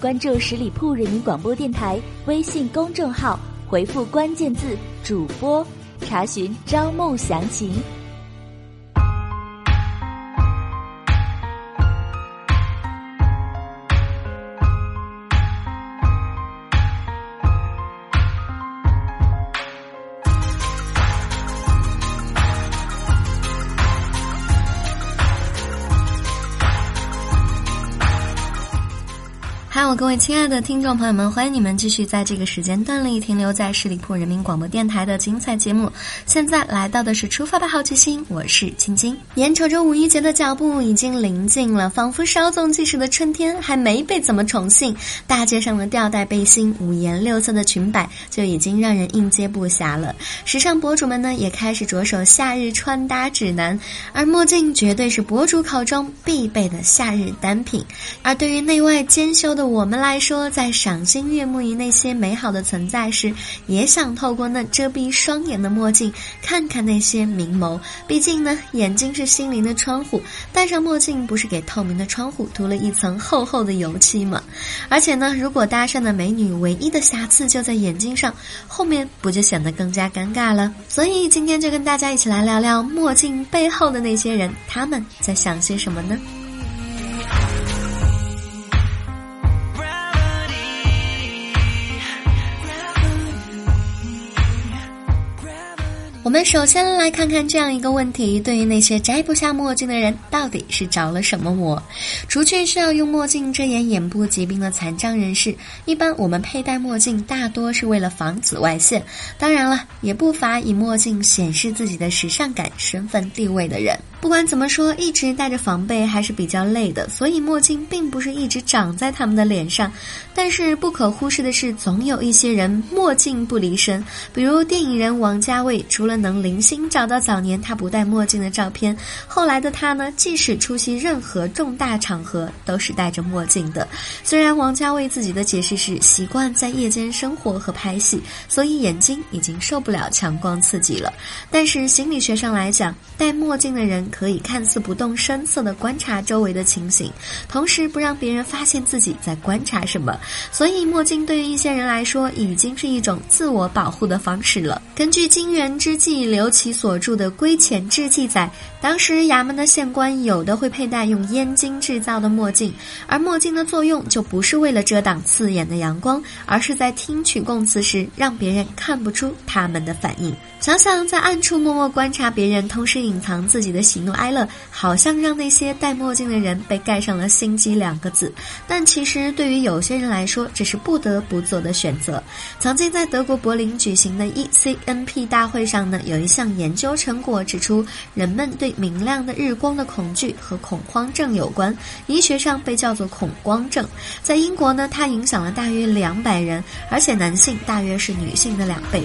关注十里铺人民广播电台微信公众号，回复关键字“主播”，查询招募详情。各位亲爱的听众朋友们，欢迎你们继续在这个时间段里停留在十里铺人民广播电台的精彩节目。现在来到的是出发吧好奇心，我是晶晶。眼瞅着五一节的脚步已经临近了，仿佛稍纵即逝的春天还没被怎么宠幸，大街上的吊带背心、五颜六色的裙摆就已经让人应接不暇了。时尚博主们呢也开始着手夏日穿搭指南，而墨镜绝对是博主口中必备的夏日单品。而对于内外兼修的我。们来说，在赏心悦目于那些美好的存在时，也想透过那遮蔽双眼的墨镜，看看那些明眸。毕竟呢，眼睛是心灵的窗户，戴上墨镜不是给透明的窗户涂了一层厚厚的油漆吗？而且呢，如果搭讪的美女唯一的瑕疵就在眼睛上，后面不就显得更加尴尬了？所以今天就跟大家一起来聊聊墨镜背后的那些人，他们在想些什么呢？我们首先来看看这样一个问题：对于那些摘不下墨镜的人，到底是着了什么魔？除去需要用墨镜遮掩眼部疾病的残障人士，一般我们佩戴墨镜大多是为了防紫外线。当然了，也不乏以墨镜显示自己的时尚感、身份地位的人。不管怎么说，一直戴着防备还是比较累的，所以墨镜并不是一直长在他们的脸上。但是不可忽视的是，总有一些人墨镜不离身，比如电影人王家卫，除了能零星找到早年他不戴墨镜的照片，后来的他呢，即使出席任何重大场合都是戴着墨镜的。虽然王家卫自己的解释是习惯在夜间生活和拍戏，所以眼睛已经受不了强光刺激了，但是心理学上来讲，戴墨镜的人。可以看似不动声色地观察周围的情形，同时不让别人发现自己在观察什么。所以墨镜对于一些人来说，已经是一种自我保护的方式了。根据金元之际刘琦所著的《归前志》记载，当时衙门的县官有的会佩戴用燕京制造的墨镜，而墨镜的作用就不是为了遮挡刺眼的阳光，而是在听取供词时让别人看不出他们的反应。想想在暗处默默观察别人，同时隐藏自己的喜喜怒哀乐，好像让那些戴墨镜的人被盖上了心机两个字。但其实对于有些人来说，这是不得不做的选择。曾经在德国柏林举行的 ECNP 大会上呢，有一项研究成果指出，人们对明亮的日光的恐惧和恐慌症有关，医学上被叫做恐光症。在英国呢，它影响了大约两百人，而且男性大约是女性的两倍。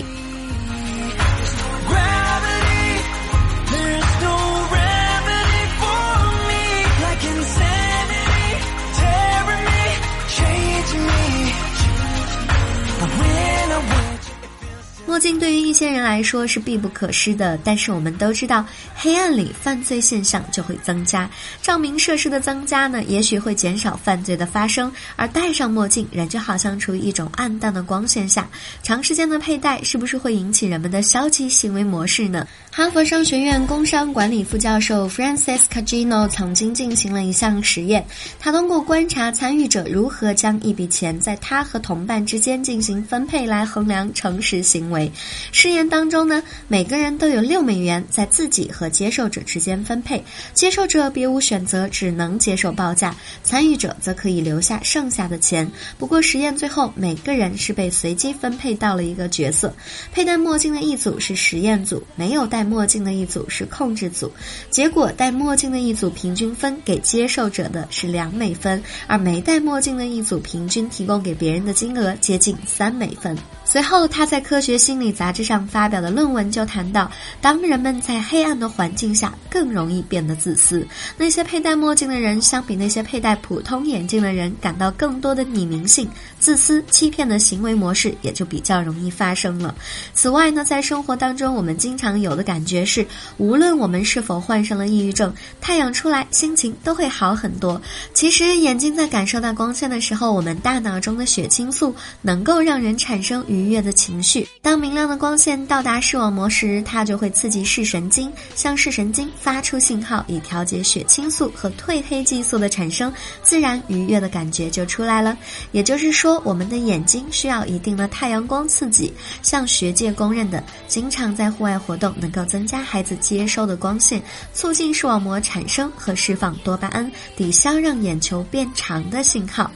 墨镜对于一些人来说是必不可失的，但是我们都知道，黑暗里犯罪现象就会增加。照明设施的增加呢，也许会减少犯罪的发生。而戴上墨镜，人就好像处于一种暗淡的光线下，长时间的佩戴是不是会引起人们的消极行为模式呢？哈佛商学院工商管理副教授 Francis Cagino 曾经进行了一项实验，他通过观察参与者如何将一笔钱在他和同伴之间进行分配来衡量诚实行为。为。试验当中呢，每个人都有六美元在自己和接受者之间分配，接受者别无选择，只能接受报价，参与者则可以留下剩下的钱。不过实验最后，每个人是被随机分配到了一个角色，佩戴墨镜的一组是实验组，没有戴墨镜的一组是控制组。结果戴墨镜的一组平均分给接受者的是两美分，而没戴墨镜的一组平均提供给别人的金额接近三美分。随后，他在《科学新心理》杂志上发表的论文就谈到，当人们在黑暗的环境下，更容易变得自私。那些佩戴墨镜的人，相比那些佩戴普通眼镜的人，感到更多的匿名性、自私、欺骗的行为模式也就比较容易发生了。此外呢，在生活当中，我们经常有的感觉是，无论我们是否患上了抑郁症，太阳出来，心情都会好很多。其实，眼睛在感受到光线的时候，我们大脑中的血清素能够让人产生愉悦的情绪。当明亮的光线到达视网膜时，它就会刺激视神经，向视神经发出信号，以调节血清素和褪黑激素的产生，自然愉悦的感觉就出来了。也就是说，我们的眼睛需要一定的太阳光刺激。像学界公认的，经常在户外活动能够增加孩子接收的光线，促进视网膜产生和释放多巴胺，抵消让眼球变长的信号。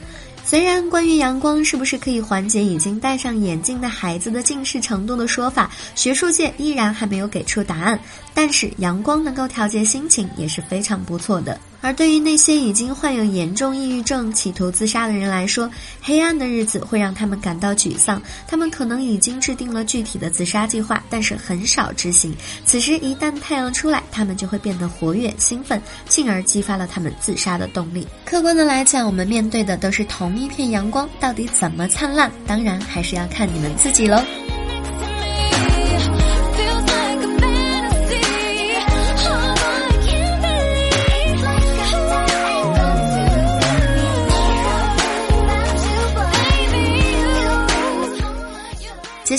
虽然关于阳光是不是可以缓解已经戴上眼镜的孩子的近视程度的说法，学术界依然还没有给出答案。但是阳光能够调节心情也是非常不错的。而对于那些已经患有严重抑郁症、企图自杀的人来说，黑暗的日子会让他们感到沮丧。他们可能已经制定了具体的自杀计划，但是很少执行。此时一旦太阳出来，他们就会变得活跃、兴奋，进而激发了他们自杀的动力。客观的来讲，我们面对的都是同一片阳光，到底怎么灿烂，当然还是要看你们自己喽。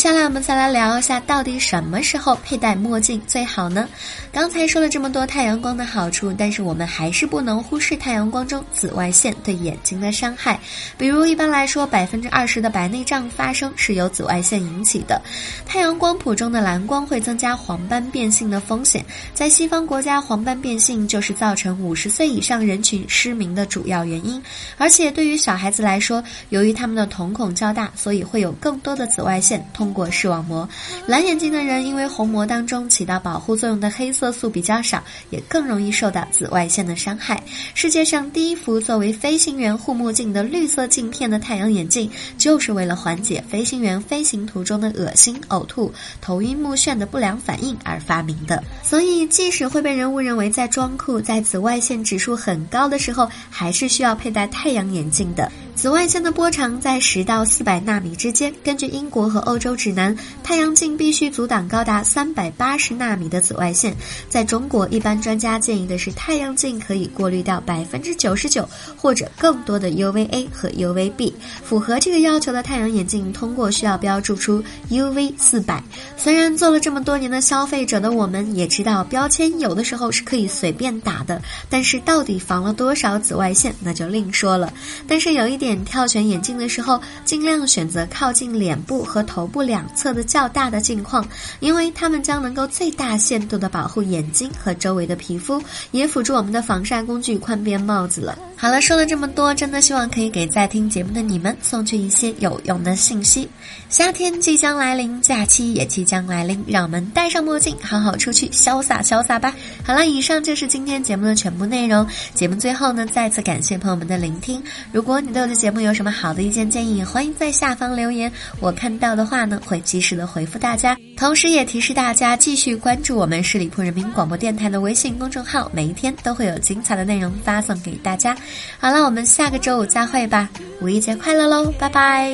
下来我们再来聊一下，到底什么时候佩戴墨镜最好呢？刚才说了这么多太阳光的好处，但是我们还是不能忽视太阳光中紫外线对眼睛的伤害。比如，一般来说，百分之二十的白内障发生是由紫外线引起的。太阳光谱中的蓝光会增加黄斑变性的风险，在西方国家，黄斑变性就是造成五十岁以上人群失明的主要原因。而且，对于小孩子来说，由于他们的瞳孔较大，所以会有更多的紫外线。通过视网膜，蓝眼睛的人因为虹膜当中起到保护作用的黑色素比较少，也更容易受到紫外线的伤害。世界上第一幅作为飞行员护目镜的绿色镜片的太阳眼镜，就是为了缓解飞行员飞行途中的恶心、呕吐、头晕目眩的不良反应而发明的。所以，即使会被人误认为在装酷，在紫外线指数很高的时候，还是需要佩戴太阳眼镜的。紫外线的波长在十到四百纳米之间。根据英国和欧洲指南，太阳镜必须阻挡高达三百八十纳米的紫外线。在中国，一般专家建议的是太阳镜可以过滤掉百分之九十九或者更多的 UVA 和 UVB。符合这个要求的太阳眼镜，通过需要标注出 UV 四百。虽然做了这么多年的消费者的我们也知道，标签有的时候是可以随便打的，但是到底防了多少紫外线，那就另说了。但是有一点。挑选眼镜的时候，尽量选择靠近脸部和头部两侧的较大的镜框，因为它们将能够最大限度的保护眼睛和周围的皮肤，也辅助我们的防晒工具宽边帽子了。好了，说了这么多，真的希望可以给在听节目的你们送去一些有用的信息。夏天即将来临，假期也即将来临，让我们戴上墨镜，好好出去潇洒潇洒吧。好了，以上就是今天节目的全部内容。节目最后呢，再次感谢朋友们的聆听。如果你对我的节目有什么好的意见建议，欢迎在下方留言，我看到的话呢，会及时的回复大家。同时也提示大家继续关注我们十里铺人民广播电台的微信公众号，每一天都会有精彩的内容发送给大家。好了，我们下个周五再会吧，五一节快乐喽，拜拜。